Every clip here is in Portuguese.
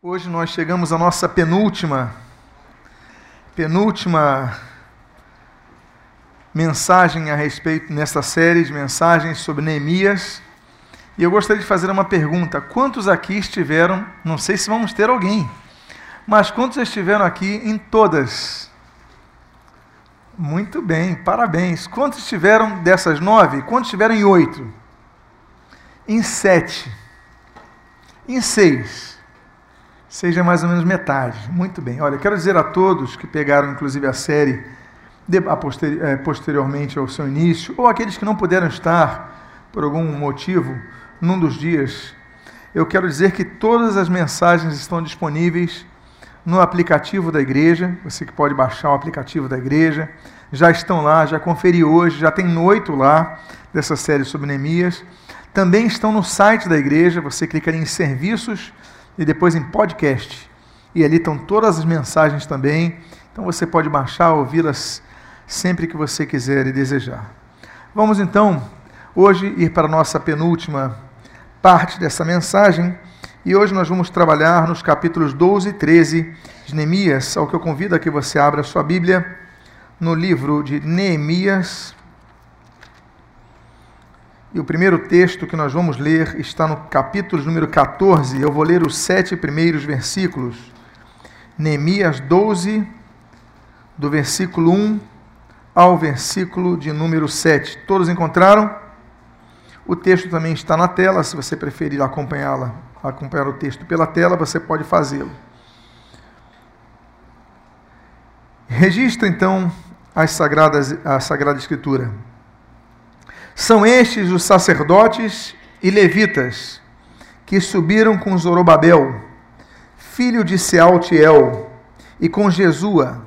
Hoje nós chegamos à nossa penúltima, penúltima mensagem a respeito nesta série de mensagens sobre Neemias. E eu gostaria de fazer uma pergunta: quantos aqui estiveram? Não sei se vamos ter alguém, mas quantos estiveram aqui em todas? Muito bem, parabéns. Quantos estiveram dessas nove? Quantos estiveram em oito? Em sete? Em seis? Seja mais ou menos metade. Muito bem. Olha, quero dizer a todos que pegaram inclusive a série de, a posteri, é, posteriormente ao seu início, ou aqueles que não puderam estar por algum motivo num dos dias, eu quero dizer que todas as mensagens estão disponíveis no aplicativo da igreja. Você que pode baixar o aplicativo da igreja, já estão lá, já conferi hoje, já tem oito lá dessa série sobre Neemias. Também estão no site da igreja, você clica em serviços e depois em podcast. E ali estão todas as mensagens também. Então você pode baixar, ouvi-las sempre que você quiser e desejar. Vamos então hoje ir para a nossa penúltima parte dessa mensagem. E hoje nós vamos trabalhar nos capítulos 12 e 13 de Neemias, ao que eu convido a que você abra a sua Bíblia no livro de Neemias, e o primeiro texto que nós vamos ler está no capítulo número 14. Eu vou ler os sete primeiros versículos. Neemias 12, do versículo 1 ao versículo de número 7. Todos encontraram? O texto também está na tela, se você preferir acompanhá-la, acompanhar o texto pela tela, você pode fazê-lo. Registra então as sagradas, a Sagrada Escritura. São estes os sacerdotes e levitas que subiram com Zorobabel, filho de Sealtiel, e com Jesua,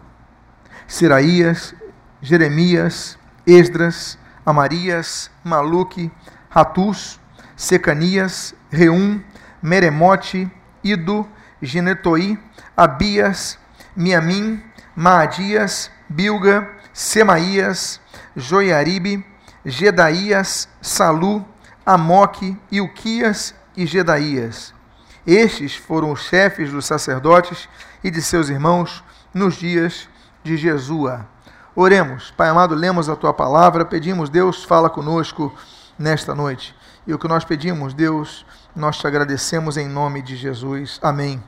Siraías, Jeremias, Esdras, Amarias, Maluque, Ratus, Secanias, Reum, Meremote, Ido, Genetoi, Abias, Miamim, Maadias, Bilga, Semaías, Joiaribe, Gedaías, Salu, Amoque, Ilquias e Gedaías. Estes foram os chefes dos sacerdotes e de seus irmãos nos dias de Jesua. Oremos, Pai amado, lemos a tua palavra, pedimos, Deus, fala conosco nesta noite. E o que nós pedimos, Deus, nós te agradecemos em nome de Jesus. Amém.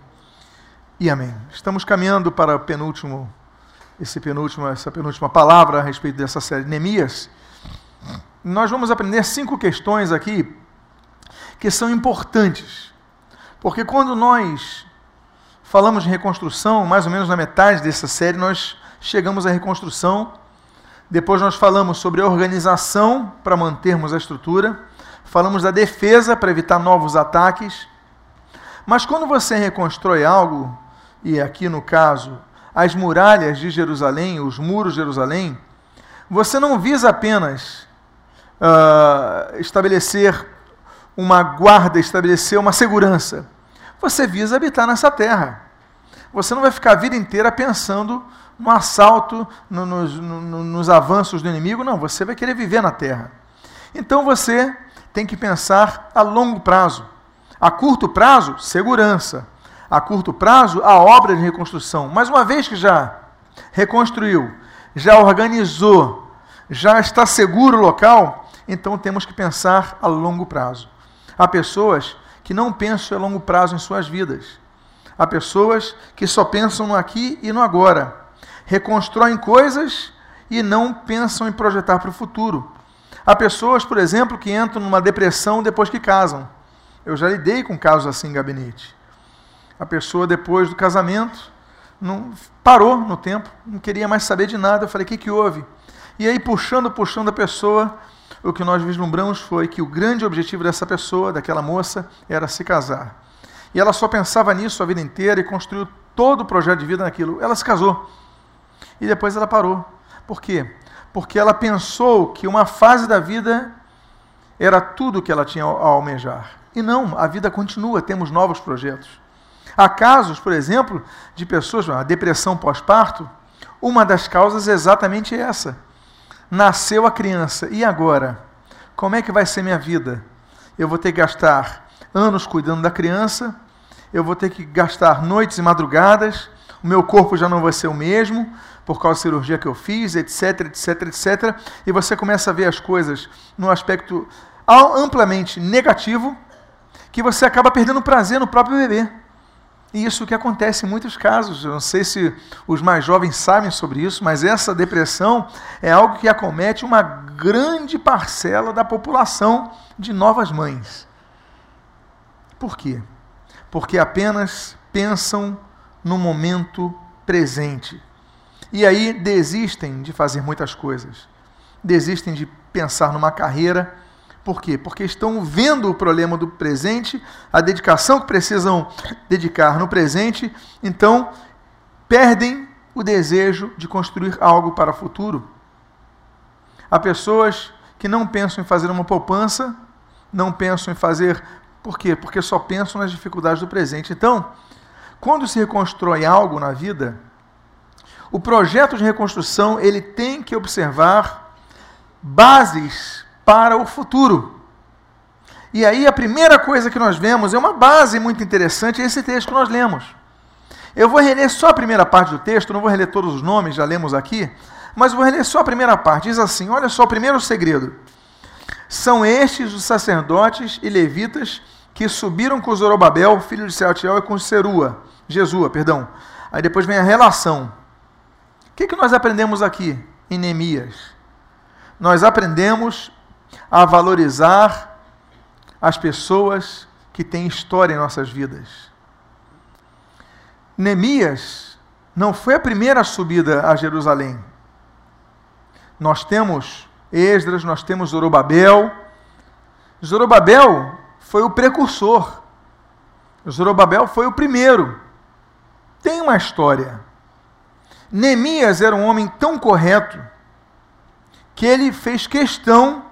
E amém. Estamos caminhando para o penúltimo, esse penúltimo, essa penúltima palavra a respeito dessa série Neemias. Nós vamos aprender cinco questões aqui que são importantes. Porque quando nós falamos de reconstrução, mais ou menos na metade dessa série, nós chegamos à reconstrução. Depois nós falamos sobre a organização para mantermos a estrutura. Falamos da defesa para evitar novos ataques. Mas quando você reconstrói algo, e aqui no caso, as muralhas de Jerusalém, os muros de Jerusalém, você não visa apenas uh, estabelecer uma guarda, estabelecer uma segurança. Você visa habitar nessa terra. Você não vai ficar a vida inteira pensando no assalto, no, no, nos avanços do inimigo, não. Você vai querer viver na terra. Então você tem que pensar a longo prazo. A curto prazo, segurança. A curto prazo, a obra de reconstrução. Mas uma vez que já reconstruiu, já organizou, já está seguro o local, então temos que pensar a longo prazo. Há pessoas que não pensam a longo prazo em suas vidas. Há pessoas que só pensam no aqui e no agora. Reconstroem coisas e não pensam em projetar para o futuro. Há pessoas, por exemplo, que entram numa depressão depois que casam. Eu já lidei com casos assim em gabinete. A pessoa, depois do casamento, não, parou no tempo, não queria mais saber de nada. Eu falei: o que, que houve? E aí, puxando, puxando a pessoa, o que nós vislumbramos foi que o grande objetivo dessa pessoa, daquela moça, era se casar. E ela só pensava nisso a vida inteira e construiu todo o projeto de vida naquilo. Ela se casou. E depois ela parou. Por quê? Porque ela pensou que uma fase da vida era tudo que ela tinha a almejar. E não, a vida continua, temos novos projetos. Há casos, por exemplo, de pessoas, a depressão pós-parto, uma das causas é exatamente essa Nasceu a criança, e agora? Como é que vai ser minha vida? Eu vou ter que gastar anos cuidando da criança, eu vou ter que gastar noites e madrugadas, o meu corpo já não vai ser o mesmo, por causa da cirurgia que eu fiz, etc, etc, etc. E você começa a ver as coisas num aspecto amplamente negativo, que você acaba perdendo prazer no próprio bebê. E isso que acontece em muitos casos. Eu não sei se os mais jovens sabem sobre isso, mas essa depressão é algo que acomete uma grande parcela da população de novas mães. Por quê? Porque apenas pensam no momento presente. E aí desistem de fazer muitas coisas. Desistem de pensar numa carreira. Por quê? Porque estão vendo o problema do presente, a dedicação que precisam dedicar no presente, então perdem o desejo de construir algo para o futuro. Há pessoas que não pensam em fazer uma poupança, não pensam em fazer. Por quê? Porque só pensam nas dificuldades do presente. Então, quando se reconstrói algo na vida, o projeto de reconstrução ele tem que observar bases para o futuro. E aí a primeira coisa que nós vemos é uma base muito interessante, é esse texto que nós lemos. Eu vou reler só a primeira parte do texto, não vou reler todos os nomes, já lemos aqui, mas vou reler só a primeira parte. Diz assim: olha só, o primeiro segredo. São estes os sacerdotes e levitas que subiram com Zorobabel, filho de Sealtiel, e com Serua, Jesua, perdão. Aí depois vem a relação. O que, que nós aprendemos aqui em Neemias? Nós aprendemos a valorizar as pessoas que têm história em nossas vidas. Neemias não foi a primeira subida a Jerusalém. Nós temos Esdras, nós temos Zorobabel. Zorobabel foi o precursor. Zorobabel foi o primeiro. Tem uma história. Neemias era um homem tão correto que ele fez questão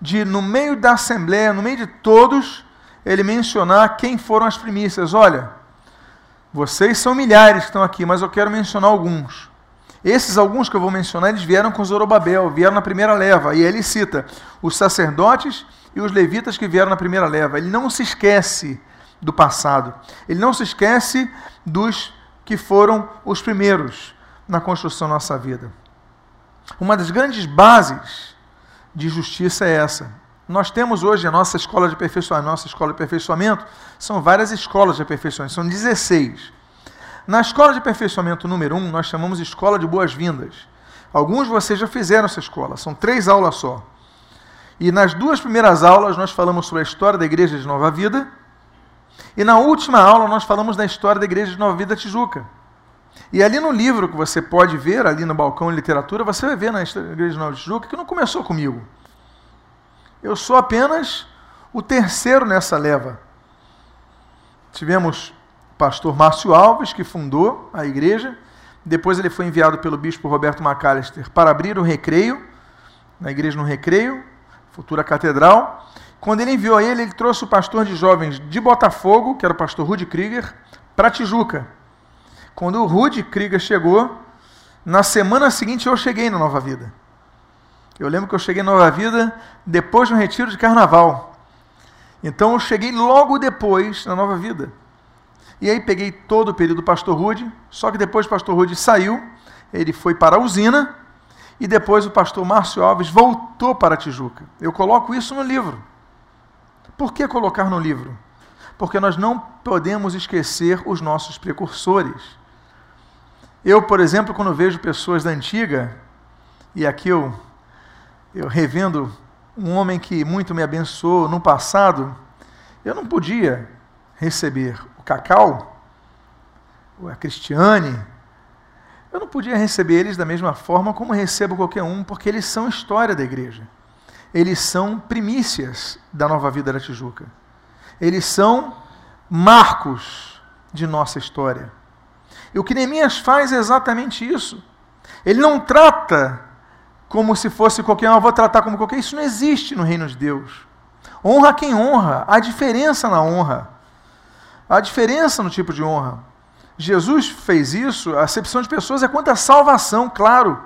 de, no meio da assembleia, no meio de todos, ele mencionar quem foram as primícias. Olha, vocês são milhares que estão aqui, mas eu quero mencionar alguns. Esses alguns que eu vou mencionar, eles vieram com Zorobabel, vieram na primeira leva. E ele cita os sacerdotes e os levitas que vieram na primeira leva. Ele não se esquece do passado. Ele não se esquece dos que foram os primeiros na construção da nossa vida. Uma das grandes bases de justiça é essa. Nós temos hoje a nossa escola de aperfeiçoamento, nossa escola de aperfeiçoamento, são várias escolas de aperfeiçoamento, são 16. Na escola de aperfeiçoamento número 1, nós chamamos de escola de boas-vindas. Alguns de vocês já fizeram essa escola, são três aulas só. E nas duas primeiras aulas nós falamos sobre a história da Igreja de Nova Vida, e na última aula nós falamos da história da Igreja de Nova Vida Tijuca. E ali no livro que você pode ver, ali no balcão de literatura, você vai ver na Igreja Nova de Tijuca que não começou comigo. Eu sou apenas o terceiro nessa leva. Tivemos o pastor Márcio Alves, que fundou a igreja. Depois ele foi enviado pelo bispo Roberto McAllister para abrir o recreio, na igreja no recreio, futura catedral. Quando ele enviou ele, ele trouxe o pastor de jovens de Botafogo, que era o pastor Rudy Krieger, para Tijuca. Quando o Rudy Krieger chegou, na semana seguinte eu cheguei na Nova Vida. Eu lembro que eu cheguei na Nova Vida depois de um retiro de carnaval. Então eu cheguei logo depois na Nova Vida. E aí peguei todo o período do pastor Rude, só que depois o pastor Rude saiu, ele foi para a usina, e depois o pastor Márcio Alves voltou para a Tijuca. Eu coloco isso no livro. Por que colocar no livro? Porque nós não podemos esquecer os nossos precursores. Eu, por exemplo, quando vejo pessoas da antiga, e aqui eu, eu revendo um homem que muito me abençoou no passado, eu não podia receber o Cacau, a Cristiane, eu não podia receber eles da mesma forma como recebo qualquer um, porque eles são história da igreja. Eles são primícias da nova vida da Tijuca. Eles são marcos de nossa história. E o que Neemias faz é exatamente isso. Ele não trata como se fosse qualquer um, eu vou tratar como qualquer. Isso não existe no reino de Deus. Honra quem honra. Há diferença na honra. Há diferença no tipo de honra. Jesus fez isso, a acepção de pessoas é quanto à salvação, claro.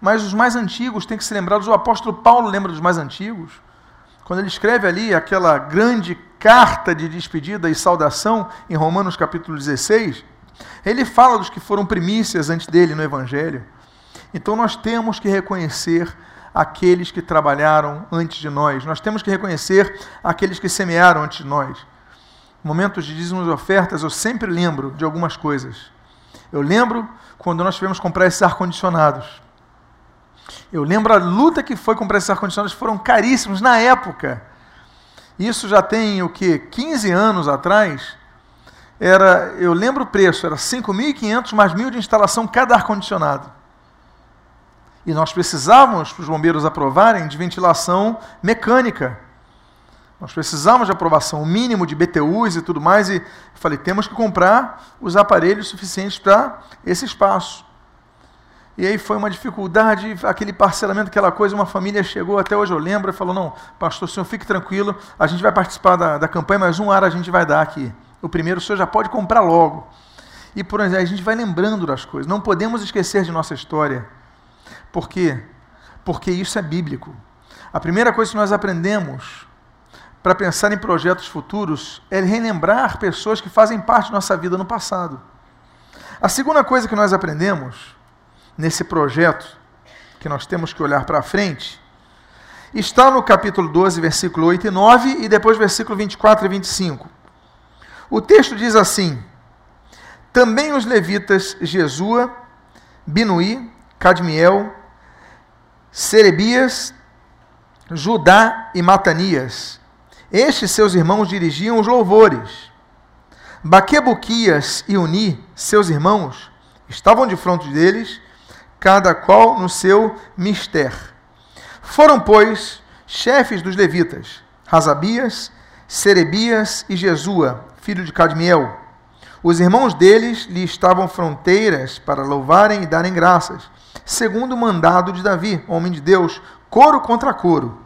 Mas os mais antigos têm que se lembrar, o apóstolo Paulo lembra dos mais antigos. quando ele escreve ali aquela grande carta de despedida e saudação em Romanos capítulo 16, ele fala dos que foram primícias antes dele no Evangelho. Então nós temos que reconhecer aqueles que trabalharam antes de nós, nós temos que reconhecer aqueles que semearam antes de nós. Momentos de dízimos e ofertas, eu sempre lembro de algumas coisas. Eu lembro quando nós tivemos que comprar esses ar-condicionados. Eu lembro a luta que foi comprar esses ar-condicionados, foram caríssimos na época. Isso já tem o que 15 anos atrás. Era, eu lembro o preço, era 5.500 mais mil de instalação cada ar-condicionado. E nós precisávamos, para os bombeiros aprovarem, de ventilação mecânica. Nós precisávamos de aprovação, o mínimo de BTUs e tudo mais. E falei, temos que comprar os aparelhos suficientes para esse espaço. E aí foi uma dificuldade, aquele parcelamento, aquela coisa. Uma família chegou, até hoje eu lembro, e falou: Não, pastor, senhor fique tranquilo, a gente vai participar da, da campanha, mas um ar a gente vai dar aqui. O primeiro o senhor já pode comprar logo. E por aí a gente vai lembrando das coisas. Não podemos esquecer de nossa história. Por quê? Porque isso é bíblico. A primeira coisa que nós aprendemos para pensar em projetos futuros é relembrar pessoas que fazem parte da nossa vida no passado. A segunda coisa que nós aprendemos nesse projeto que nós temos que olhar para frente, está no capítulo 12, versículo 8 e 9, e depois versículo 24 e 25. O texto diz assim: Também os levitas Jesua, Binuí, Cadmiel, Serebias, Judá e Matanias. Estes seus irmãos dirigiam os louvores. Baquebuquias e Uni, seus irmãos, estavam de frente deles cada qual no seu mister. Foram, pois, chefes dos levitas, Razabias, Serebias e Jesua, filho de Cadmiel. Os irmãos deles lhe estavam fronteiras para louvarem e darem graças, segundo o mandado de Davi, homem de Deus, coro contra coro.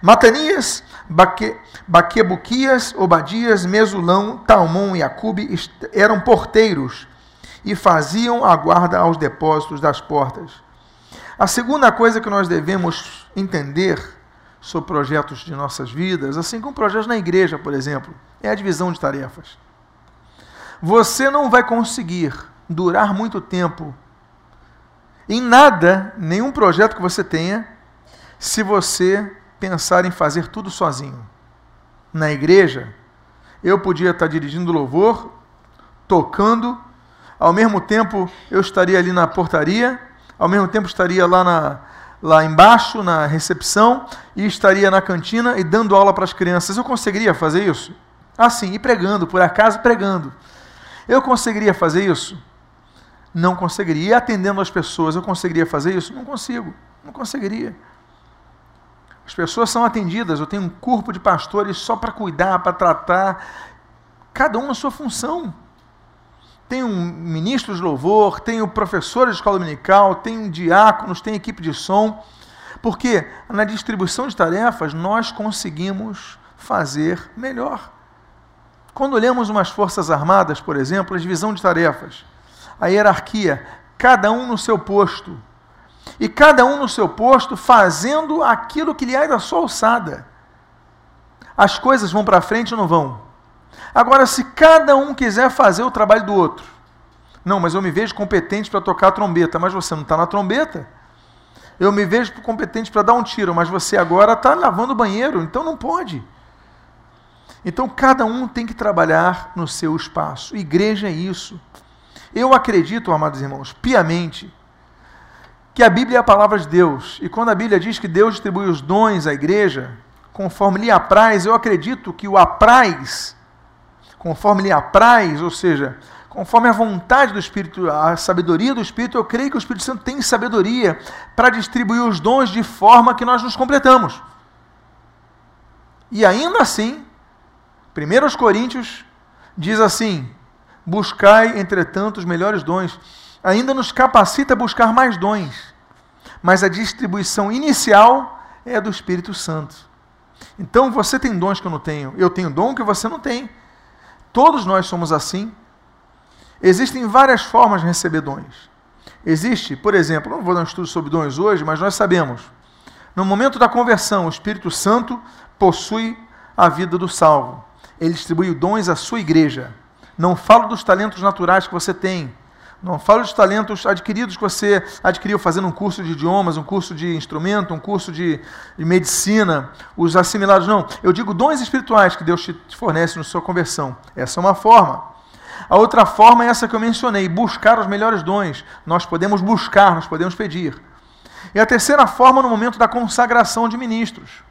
Matanias, Baque, Baquebuquias, Obadias, Mesulão, Talmon e Acube eram porteiros e faziam a guarda aos depósitos das portas. A segunda coisa que nós devemos entender sobre projetos de nossas vidas, assim como projetos na igreja, por exemplo, é a divisão de tarefas. Você não vai conseguir durar muito tempo em nada, nenhum projeto que você tenha, se você pensar em fazer tudo sozinho. Na igreja, eu podia estar dirigindo louvor, tocando ao mesmo tempo eu estaria ali na portaria, ao mesmo tempo estaria lá, na, lá embaixo na recepção e estaria na cantina e dando aula para as crianças. Eu conseguiria fazer isso? Assim, e pregando, por acaso pregando. Eu conseguiria fazer isso? Não conseguiria. E atendendo as pessoas, eu conseguiria fazer isso? Não consigo, não conseguiria. As pessoas são atendidas, eu tenho um corpo de pastores só para cuidar, para tratar, cada um na sua função tem um ministro de louvor, tem o professor de escola dominical, tem diáconos, tem equipe de som, porque na distribuição de tarefas nós conseguimos fazer melhor. Quando olhamos umas forças armadas, por exemplo, a divisão de tarefas, a hierarquia, cada um no seu posto, e cada um no seu posto fazendo aquilo que lhe é da sua alçada. As coisas vão para frente ou não vão? Agora, se cada um quiser fazer o trabalho do outro, não, mas eu me vejo competente para tocar a trombeta, mas você não está na trombeta. Eu me vejo competente para dar um tiro, mas você agora está lavando o banheiro, então não pode. Então cada um tem que trabalhar no seu espaço. Igreja é isso. Eu acredito, amados irmãos, piamente, que a Bíblia é a palavra de Deus. E quando a Bíblia diz que Deus distribui os dons à igreja, conforme lhe apraz, eu acredito que o apraz conforme lhe apraz, ou seja, conforme a vontade do Espírito, a sabedoria do Espírito, eu creio que o Espírito Santo tem sabedoria para distribuir os dons de forma que nós nos completamos. E ainda assim, 1 Coríntios diz assim: buscai, entretanto, os melhores dons. Ainda nos capacita a buscar mais dons, mas a distribuição inicial é do Espírito Santo. Então você tem dons que eu não tenho, eu tenho dom que você não tem. Todos nós somos assim. Existem várias formas de receber dons. Existe, por exemplo, não vou dar um estudo sobre dons hoje, mas nós sabemos, no momento da conversão, o Espírito Santo possui a vida do salvo. Ele distribui dons à sua igreja. Não falo dos talentos naturais que você tem. Não falo dos talentos adquiridos que você adquiriu fazendo um curso de idiomas, um curso de instrumento, um curso de, de medicina, os assimilados. Não. Eu digo dons espirituais que Deus te fornece na sua conversão. Essa é uma forma. A outra forma é essa que eu mencionei: buscar os melhores dons. Nós podemos buscar, nós podemos pedir. E a terceira forma, no momento da consagração de ministros.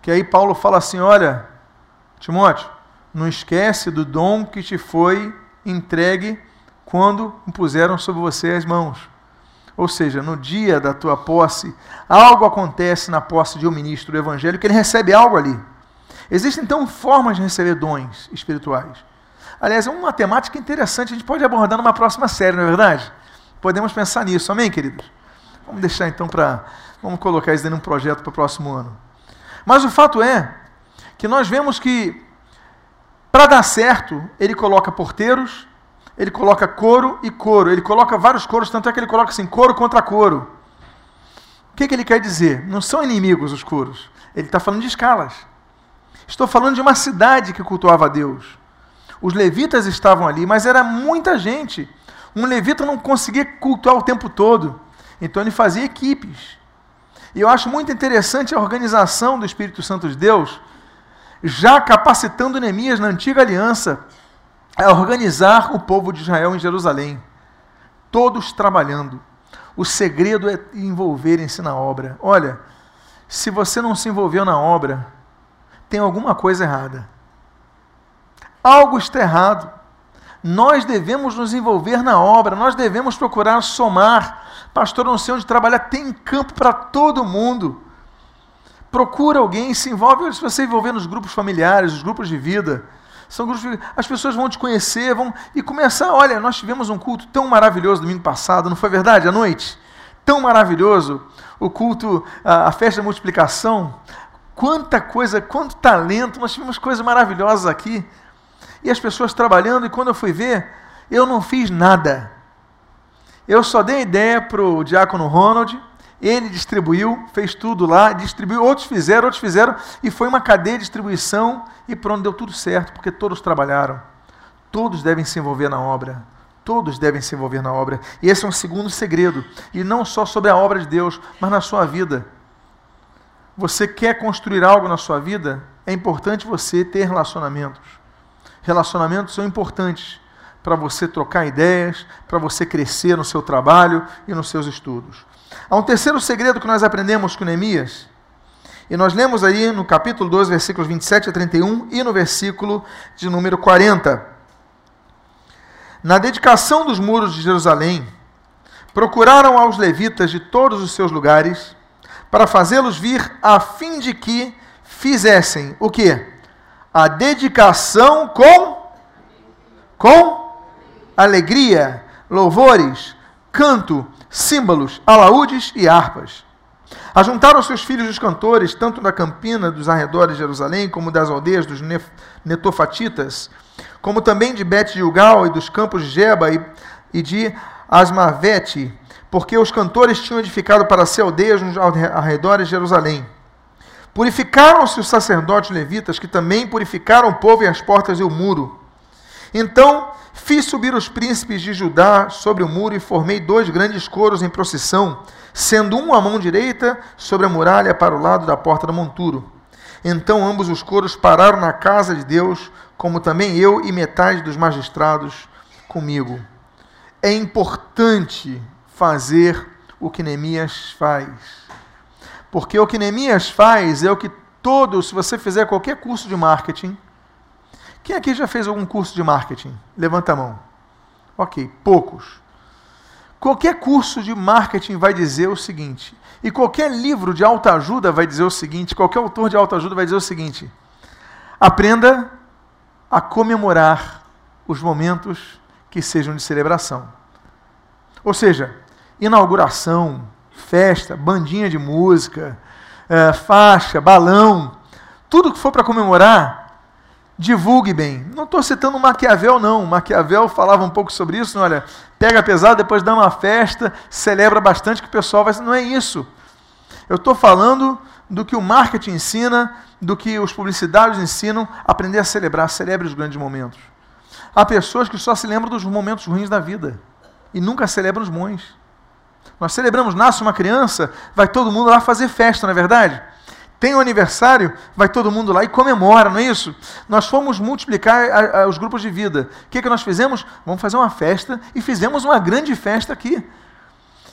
Que aí Paulo fala assim: olha, Timóteo, não esquece do dom que te foi entregue quando impuseram sobre você as mãos. Ou seja, no dia da tua posse, algo acontece na posse de um ministro do evangelho que ele recebe algo ali. Existem então formas de receber dons espirituais. Aliás, é uma temática interessante, a gente pode abordar numa próxima série, não é verdade? Podemos pensar nisso, amém, queridos? Vamos deixar então para. Vamos colocar isso dentro de um projeto para o próximo ano. Mas o fato é que nós vemos que, para dar certo, ele coloca porteiros, ele coloca coro e coro, ele coloca vários coros, tanto é que ele coloca assim, coro contra coro. O que, que ele quer dizer? Não são inimigos os coros. Ele está falando de escalas. Estou falando de uma cidade que cultuava a Deus. Os levitas estavam ali, mas era muita gente. Um levita não conseguia cultuar o tempo todo. Então ele fazia equipes. E eu acho muito interessante a organização do Espírito Santo de Deus, já capacitando Neemias na antiga aliança a organizar o povo de Israel em Jerusalém. Todos trabalhando. O segredo é envolverem-se na obra. Olha, se você não se envolveu na obra, tem alguma coisa errada. Algo está errado. Nós devemos nos envolver na obra, nós devemos procurar somar. Pastor, não sei onde trabalhar, tem campo para todo mundo. Procura alguém, se envolve, se você envolver nos grupos familiares, os grupos de vida. São grupos de, as pessoas vão te conhecer, vão e começar. Olha, nós tivemos um culto tão maravilhoso domingo passado, não foi verdade? À noite, tão maravilhoso, o culto, a, a festa da multiplicação. Quanta coisa, quanto talento! Nós tivemos coisas maravilhosas aqui e as pessoas trabalhando, e quando eu fui ver, eu não fiz nada. Eu só dei ideia para o diácono Ronald, ele distribuiu, fez tudo lá, distribuiu, outros fizeram, outros fizeram, e foi uma cadeia de distribuição, e pronto, deu tudo certo, porque todos trabalharam. Todos devem se envolver na obra. Todos devem se envolver na obra. E esse é um segundo segredo. E não só sobre a obra de Deus, mas na sua vida. Você quer construir algo na sua vida? É importante você ter relacionamentos. Relacionamentos são importantes para você trocar ideias, para você crescer no seu trabalho e nos seus estudos. Há um terceiro segredo que nós aprendemos com Neemias, e nós lemos aí no capítulo 12, versículos 27 a 31 e no versículo de número 40. Na dedicação dos muros de Jerusalém, procuraram aos levitas de todos os seus lugares para fazê-los vir a fim de que fizessem o quê? a dedicação com com alegria, louvores, canto, símbolos, alaúdes e harpas. Ajuntaram seus filhos os cantores, tanto da campina dos arredores de Jerusalém, como das aldeias dos netofatitas, como também de Bet-Gilgal e dos campos de Geba e de Asmavete, porque os cantores tinham edificado para si aldeias nos arredores de Jerusalém. Purificaram-se os sacerdotes levitas, que também purificaram o povo e as portas e o muro. Então fiz subir os príncipes de Judá sobre o muro e formei dois grandes coros em procissão, sendo um à mão direita sobre a muralha para o lado da porta do monturo. Então ambos os coros pararam na casa de Deus, como também eu e metade dos magistrados comigo. É importante fazer o que Neemias faz. Porque o que Neemias faz é o que todos, se você fizer qualquer curso de marketing, quem aqui já fez algum curso de marketing? Levanta a mão. Ok, poucos. Qualquer curso de marketing vai dizer o seguinte, e qualquer livro de autoajuda vai dizer o seguinte, qualquer autor de autoajuda vai dizer o seguinte: aprenda a comemorar os momentos que sejam de celebração. Ou seja, inauguração, festa, bandinha de música, é, faixa, balão, tudo que for para comemorar, divulgue bem. Não estou citando Maquiavel, não. Maquiavel falava um pouco sobre isso. Não, olha, pega pesado, depois dá uma festa, celebra bastante que o pessoal vai. Não é isso. Eu estou falando do que o marketing ensina, do que os publicitários ensinam, aprender a celebrar, celebre os grandes momentos. Há pessoas que só se lembram dos momentos ruins da vida e nunca celebram os bons. Nós celebramos, nasce uma criança, vai todo mundo lá fazer festa, não é verdade? Tem o um aniversário, vai todo mundo lá e comemora, não é isso? Nós fomos multiplicar a, a, os grupos de vida. O que, que nós fizemos? Vamos fazer uma festa e fizemos uma grande festa aqui.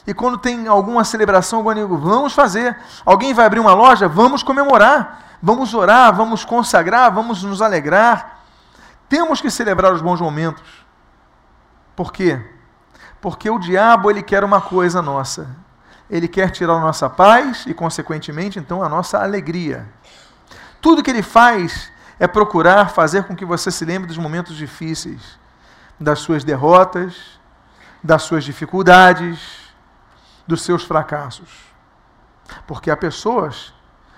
E quando tem alguma celebração, algum amigo, vamos fazer. Alguém vai abrir uma loja, vamos comemorar. Vamos orar, vamos consagrar, vamos nos alegrar. Temos que celebrar os bons momentos. Por quê? Porque o diabo ele quer uma coisa nossa. Ele quer tirar a nossa paz e, consequentemente, então, a nossa alegria. Tudo que ele faz é procurar fazer com que você se lembre dos momentos difíceis, das suas derrotas, das suas dificuldades, dos seus fracassos. Porque há pessoas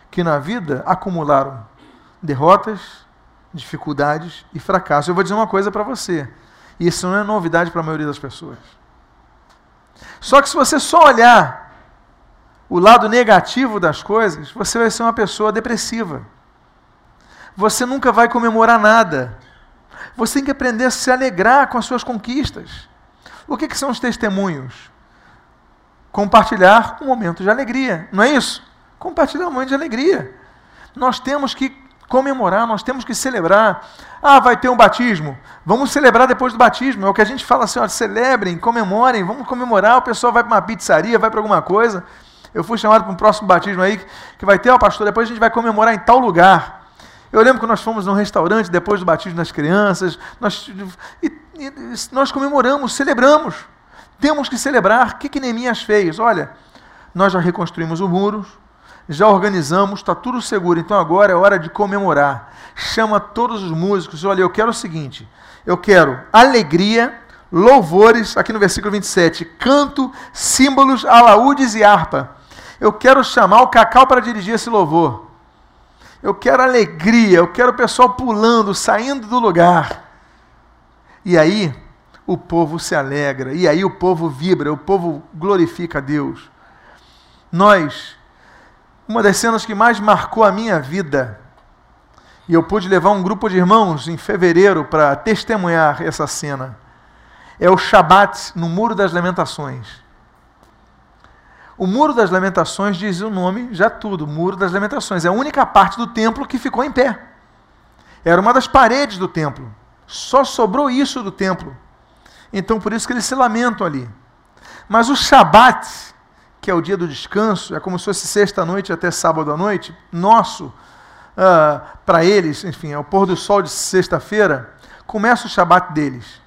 que na vida acumularam derrotas, dificuldades e fracassos. Eu vou dizer uma coisa para você. Isso não é novidade para a maioria das pessoas. Só que se você só olhar o lado negativo das coisas, você vai ser uma pessoa depressiva. Você nunca vai comemorar nada. Você tem que aprender a se alegrar com as suas conquistas. O que, que são os testemunhos? Compartilhar um momento de alegria, não é isso? Compartilhar um momento de alegria. Nós temos que comemorar, nós temos que celebrar. Ah, vai ter um batismo. Vamos celebrar depois do batismo. É o que a gente fala assim, ó, celebrem, comemorem, vamos comemorar. O pessoal vai para uma pizzaria, vai para alguma coisa. Eu fui chamado para um próximo batismo aí, que vai ter, ó, pastor, depois a gente vai comemorar em tal lugar. Eu lembro que nós fomos num restaurante depois do batismo das crianças, nós, e, e, nós comemoramos, celebramos. Temos que celebrar. O que, que Neemias fez? Olha, nós já reconstruímos o muro, já organizamos, está tudo seguro, então agora é hora de comemorar. Chama todos os músicos, olha, eu quero o seguinte, eu quero alegria, louvores, aqui no versículo 27, canto, símbolos, alaúdes e harpa. Eu quero chamar o Cacau para dirigir esse louvor. Eu quero alegria, eu quero o pessoal pulando, saindo do lugar. E aí o povo se alegra, e aí o povo vibra, o povo glorifica a Deus. Nós uma das cenas que mais marcou a minha vida. E eu pude levar um grupo de irmãos em fevereiro para testemunhar essa cena. É o Shabat no Muro das Lamentações. O Muro das Lamentações diz o nome, já tudo, Muro das Lamentações. É a única parte do templo que ficou em pé. Era uma das paredes do templo. Só sobrou isso do templo. Então por isso que eles se lamentam ali. Mas o Shabat que é o dia do descanso, é como se fosse sexta-noite até sábado à noite, nosso, uh, para eles, enfim, é o pôr do sol de sexta-feira, começa o Shabat deles.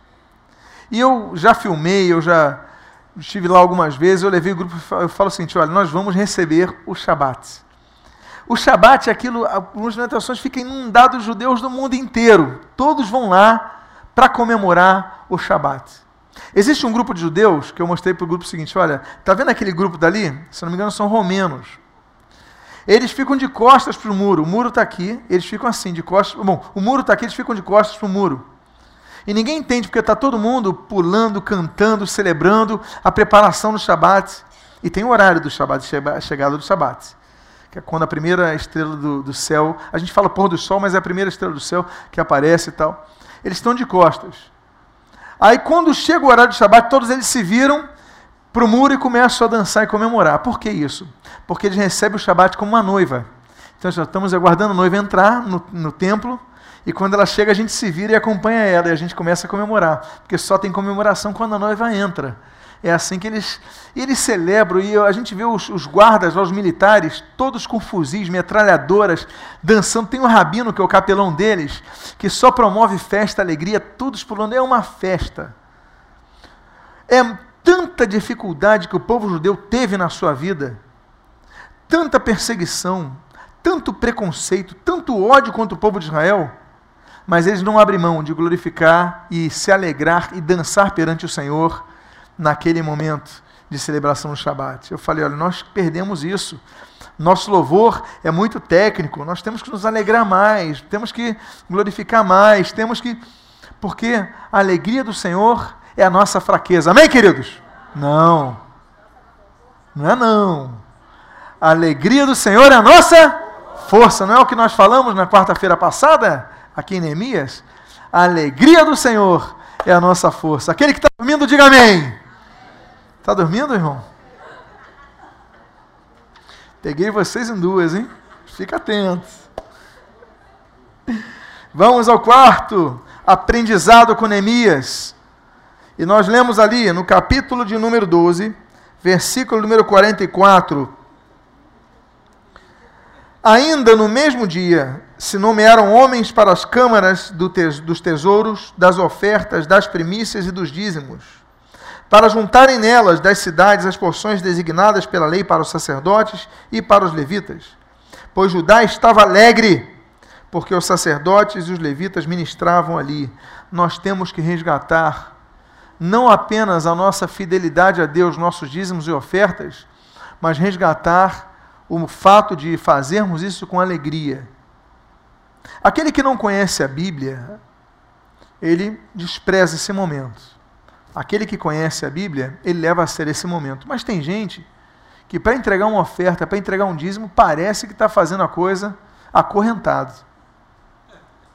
E eu já filmei, eu já estive lá algumas vezes, eu levei o grupo, eu falo seguinte, olha, nós vamos receber o Shabat. O Shabat é aquilo, algumas meditações ficam inundados de judeus do mundo inteiro. Todos vão lá para comemorar o Shabat. Existe um grupo de judeus que eu mostrei para o grupo seguinte: olha, está vendo aquele grupo dali? Se não me engano, são romenos. Eles ficam de costas para o muro. O muro está aqui, eles ficam assim, de costas. Bom, o muro está aqui, eles ficam de costas para o muro. E ninguém entende porque está todo mundo pulando, cantando, celebrando a preparação do Shabat. E tem o horário do Shabat, a chegada do Shabat. Que é quando a primeira estrela do, do céu. A gente fala pôr do sol, mas é a primeira estrela do céu que aparece e tal. Eles estão de costas. Aí quando chega o horário de Shabat, todos eles se viram para o muro e começam a dançar e comemorar. Por que isso? Porque eles recebem o Shabat como uma noiva. Então já estamos aguardando a noiva entrar no, no templo e quando ela chega a gente se vira e acompanha ela e a gente começa a comemorar. Porque só tem comemoração quando a noiva entra. É assim que eles, eles celebram, e a gente vê os, os guardas, os militares, todos com fuzis, metralhadoras, dançando. Tem o rabino, que é o capelão deles, que só promove festa, alegria, todos pulando. É uma festa. É tanta dificuldade que o povo judeu teve na sua vida, tanta perseguição, tanto preconceito, tanto ódio contra o povo de Israel, mas eles não abrem mão de glorificar e se alegrar e dançar perante o Senhor naquele momento de celebração do Shabat. Eu falei, olha, nós perdemos isso. Nosso louvor é muito técnico, nós temos que nos alegrar mais, temos que glorificar mais, temos que. Porque a alegria do Senhor é a nossa fraqueza. Amém, queridos? Não. Não é não. A alegria do Senhor é a nossa força. Não é o que nós falamos na quarta-feira passada, aqui em Neemias? A alegria do Senhor é a nossa força. Aquele que está dormindo, diga amém. Está dormindo, irmão? Peguei vocês em duas, hein? Fica atento. Vamos ao quarto aprendizado com Neemias. E nós lemos ali no capítulo de número 12, versículo número 44. Ainda no mesmo dia se nomearam homens para as câmaras do dos tesouros, das ofertas, das primícias e dos dízimos, para juntarem nelas das cidades as porções designadas pela lei para os sacerdotes e para os levitas. Pois Judá estava alegre, porque os sacerdotes e os levitas ministravam ali. Nós temos que resgatar não apenas a nossa fidelidade a Deus, nossos dízimos e ofertas, mas resgatar o fato de fazermos isso com alegria. Aquele que não conhece a Bíblia, ele despreza esse momento. Aquele que conhece a Bíblia, ele leva a ser esse momento. Mas tem gente que, para entregar uma oferta, para entregar um dízimo, parece que está fazendo a coisa acorrentado.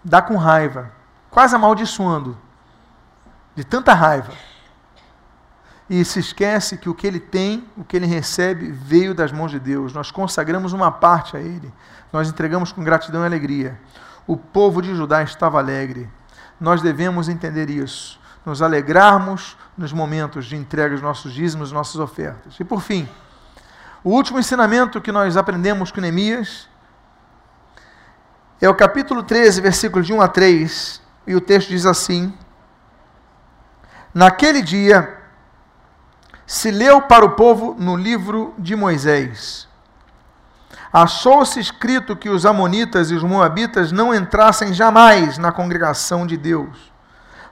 Dá com raiva, quase amaldiçoando de tanta raiva. E se esquece que o que ele tem, o que ele recebe, veio das mãos de Deus. Nós consagramos uma parte a ele. Nós entregamos com gratidão e alegria. O povo de Judá estava alegre. Nós devemos entender isso. Nos alegrarmos nos momentos de entrega dos nossos dízimos, nossas ofertas. E por fim, o último ensinamento que nós aprendemos com Neemias é o capítulo 13, versículos de 1 a 3. E o texto diz assim: Naquele dia, se leu para o povo no livro de Moisés. Achou-se escrito que os Amonitas e os Moabitas não entrassem jamais na congregação de Deus,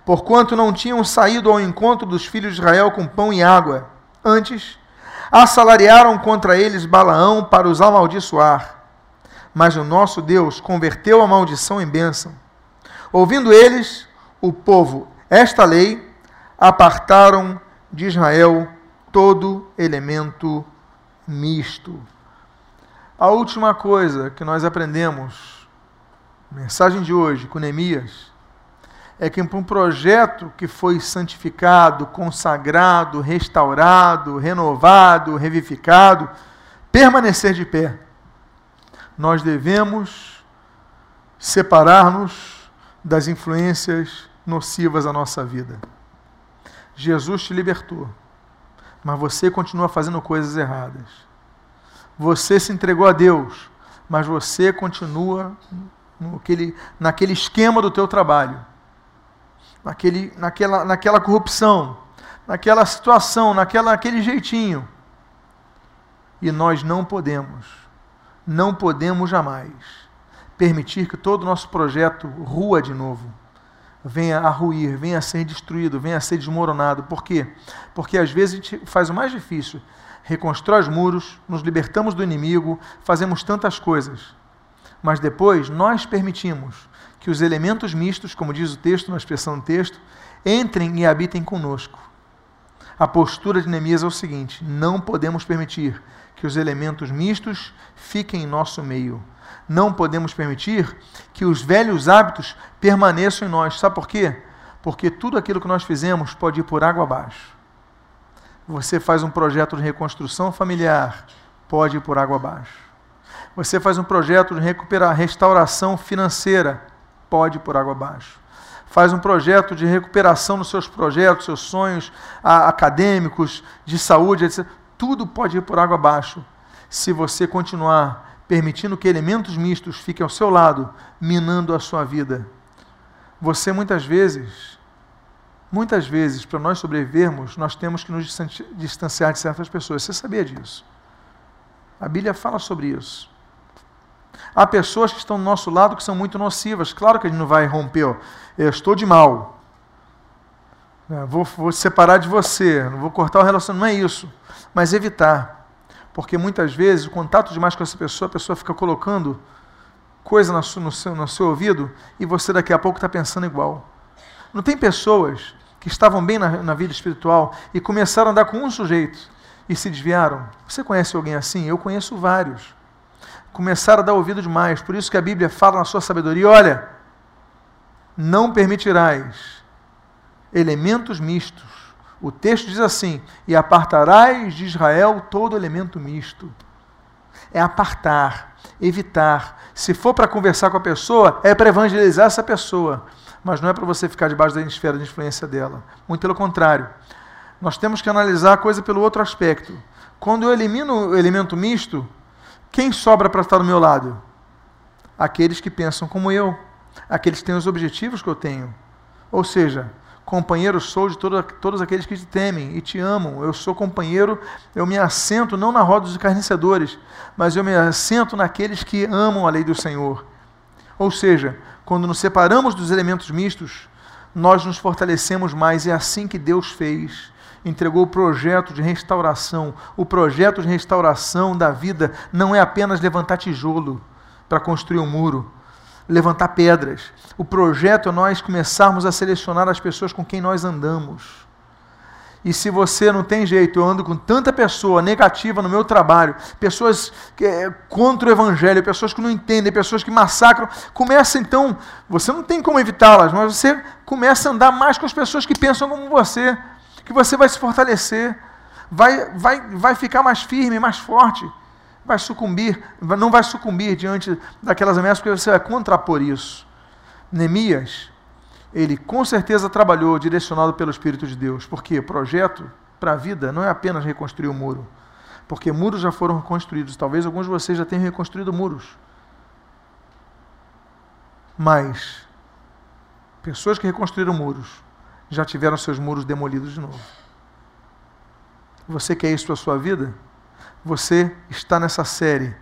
porquanto não tinham saído ao encontro dos filhos de Israel com pão e água. Antes, assalariaram contra eles Balaão para os amaldiçoar. Mas o nosso Deus converteu a maldição em bênção. Ouvindo eles, o povo, esta lei, apartaram de Israel todo elemento misto. A última coisa que nós aprendemos, mensagem de hoje com Neemias, é que para um projeto que foi santificado, consagrado, restaurado, renovado, revivificado, permanecer de pé, nós devemos separar-nos das influências nocivas à nossa vida. Jesus te libertou, mas você continua fazendo coisas erradas. Você se entregou a Deus, mas você continua naquele, naquele esquema do teu trabalho, naquele, naquela, naquela corrupção, naquela situação, naquela, naquele jeitinho. E nós não podemos, não podemos jamais permitir que todo o nosso projeto rua de novo venha a ruir, venha a ser destruído, venha a ser desmoronado. Por quê? Porque às vezes a gente faz o mais difícil, reconstrói os muros, nos libertamos do inimigo, fazemos tantas coisas. Mas depois nós permitimos que os elementos mistos, como diz o texto, na expressão do texto, entrem e habitem conosco. A postura de Neemias é o seguinte: não podemos permitir que os elementos mistos fiquem em nosso meio não podemos permitir que os velhos hábitos permaneçam em nós. Sabe por quê? Porque tudo aquilo que nós fizemos pode ir por água abaixo. Você faz um projeto de reconstrução familiar, pode ir por água abaixo. Você faz um projeto de recuperar restauração financeira, pode ir por água abaixo. Faz um projeto de recuperação nos seus projetos, seus sonhos acadêmicos, de saúde, etc. Tudo pode ir por água abaixo se você continuar permitindo que elementos mistos fiquem ao seu lado, minando a sua vida. Você muitas vezes, muitas vezes, para nós sobrevivermos, nós temos que nos distanciar de certas pessoas. Você sabia disso? A Bíblia fala sobre isso. Há pessoas que estão do nosso lado que são muito nocivas. Claro que a gente não vai romper, ó, eu estou de mal. É, vou, vou separar de você, não vou cortar o relacionamento, não é isso. Mas evitar porque muitas vezes o contato demais com essa pessoa, a pessoa fica colocando coisa no seu, no seu, no seu ouvido e você daqui a pouco está pensando igual. Não tem pessoas que estavam bem na, na, vida espiritual e começaram a andar com um sujeito e se desviaram? Você conhece alguém assim? Eu conheço vários. Começaram a dar ouvido demais, por isso que a Bíblia fala na sua sabedoria: olha, não permitirás elementos mistos. O texto diz assim: e apartarás de Israel todo elemento misto. É apartar, evitar. Se for para conversar com a pessoa, é para evangelizar essa pessoa, mas não é para você ficar debaixo da esfera de influência dela. Muito pelo contrário. Nós temos que analisar a coisa pelo outro aspecto. Quando eu elimino o elemento misto, quem sobra para estar do meu lado? Aqueles que pensam como eu, aqueles que têm os objetivos que eu tenho. Ou seja, companheiro sou de todo, todos aqueles que te temem e te amam. Eu sou companheiro, eu me assento não na roda dos escarnecedores, mas eu me assento naqueles que amam a lei do Senhor. Ou seja, quando nos separamos dos elementos mistos, nós nos fortalecemos mais. É assim que Deus fez. Entregou o projeto de restauração. O projeto de restauração da vida não é apenas levantar tijolo para construir um muro levantar pedras. O projeto é nós começarmos a selecionar as pessoas com quem nós andamos. E se você não tem jeito, eu ando com tanta pessoa negativa no meu trabalho, pessoas que, é, contra o evangelho, pessoas que não entendem, pessoas que massacram, começa então, você não tem como evitá-las, mas você começa a andar mais com as pessoas que pensam como você, que você vai se fortalecer, vai, vai, vai ficar mais firme, mais forte vai sucumbir, não vai sucumbir diante daquelas ameaças, porque você vai contrapor isso. Neemias, ele com certeza trabalhou direcionado pelo Espírito de Deus, porque projeto para a vida não é apenas reconstruir o muro, porque muros já foram reconstruídos, talvez alguns de vocês já tenham reconstruído muros, mas pessoas que reconstruíram muros já tiveram seus muros demolidos de novo. Você quer isso para a sua vida? você está nessa série,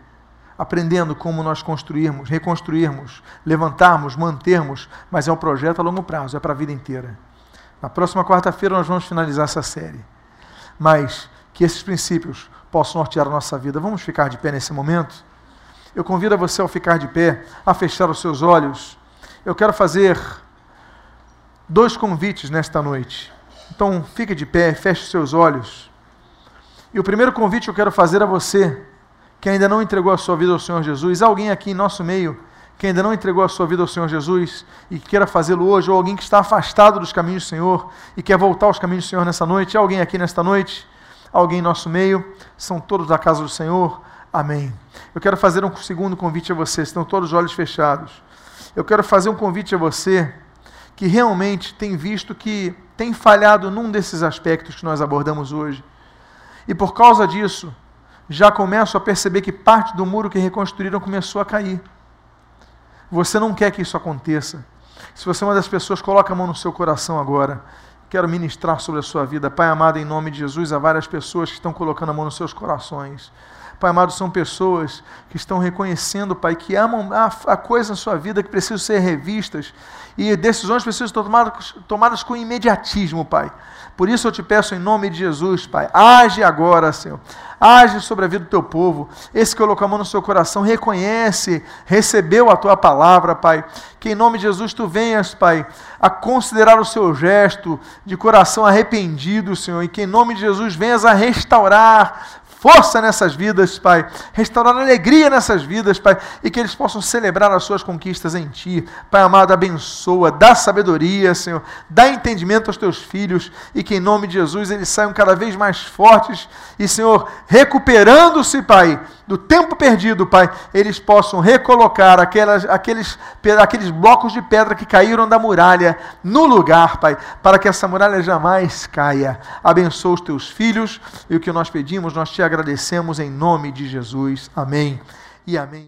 aprendendo como nós construirmos, reconstruirmos, levantarmos, mantermos, mas é um projeto a longo prazo, é para a vida inteira. Na próxima quarta-feira nós vamos finalizar essa série. Mas que esses princípios possam nortear a nossa vida. Vamos ficar de pé nesse momento? Eu convido você ao ficar de pé, a fechar os seus olhos. Eu quero fazer dois convites nesta noite. Então, fique de pé, feche os seus olhos. E o primeiro convite que eu quero fazer a você, que ainda não entregou a sua vida ao Senhor Jesus, alguém aqui em nosso meio que ainda não entregou a sua vida ao Senhor Jesus e que queira fazê-lo hoje, ou alguém que está afastado dos caminhos do Senhor e quer voltar aos caminhos do Senhor nessa noite, alguém aqui nesta noite, alguém em nosso meio, são todos da casa do Senhor, amém. Eu quero fazer um segundo convite a você, estão todos os olhos fechados. Eu quero fazer um convite a você que realmente tem visto que tem falhado num desses aspectos que nós abordamos hoje. E por causa disso, já começo a perceber que parte do muro que reconstruíram começou a cair. Você não quer que isso aconteça. Se você é uma das pessoas, coloca a mão no seu coração agora. Quero ministrar sobre a sua vida. Pai amado, em nome de Jesus, há várias pessoas que estão colocando a mão nos seus corações. Pai amado, são pessoas que estão reconhecendo, Pai, que amam a, a coisa na sua vida que precisam ser revistas e decisões precisam ser tomadas, tomadas com imediatismo, Pai. Por isso eu te peço em nome de Jesus, Pai, age agora, Senhor. Age sobre a vida do teu povo. Esse que colocou a mão no seu coração, reconhece, recebeu a tua palavra, Pai. Que em nome de Jesus tu venhas, Pai, a considerar o seu gesto de coração arrependido, Senhor. E que em nome de Jesus venhas a restaurar, força nessas vidas, Pai. Restaurar alegria nessas vidas, Pai. E que eles possam celebrar as suas conquistas em Ti. Pai amado, abençoa, dá sabedoria, Senhor. Dá entendimento aos teus filhos. E que em nome de Jesus eles saiam cada vez mais fortes. E, Senhor, recuperando-se, Pai, do tempo perdido, Pai, eles possam recolocar aquelas, aqueles, aqueles blocos de pedra que caíram da muralha no lugar, Pai, para que essa muralha jamais caia. Abençoa os teus filhos. E o que nós pedimos, nós te agradecemos em nome de Jesus. Amém e amém.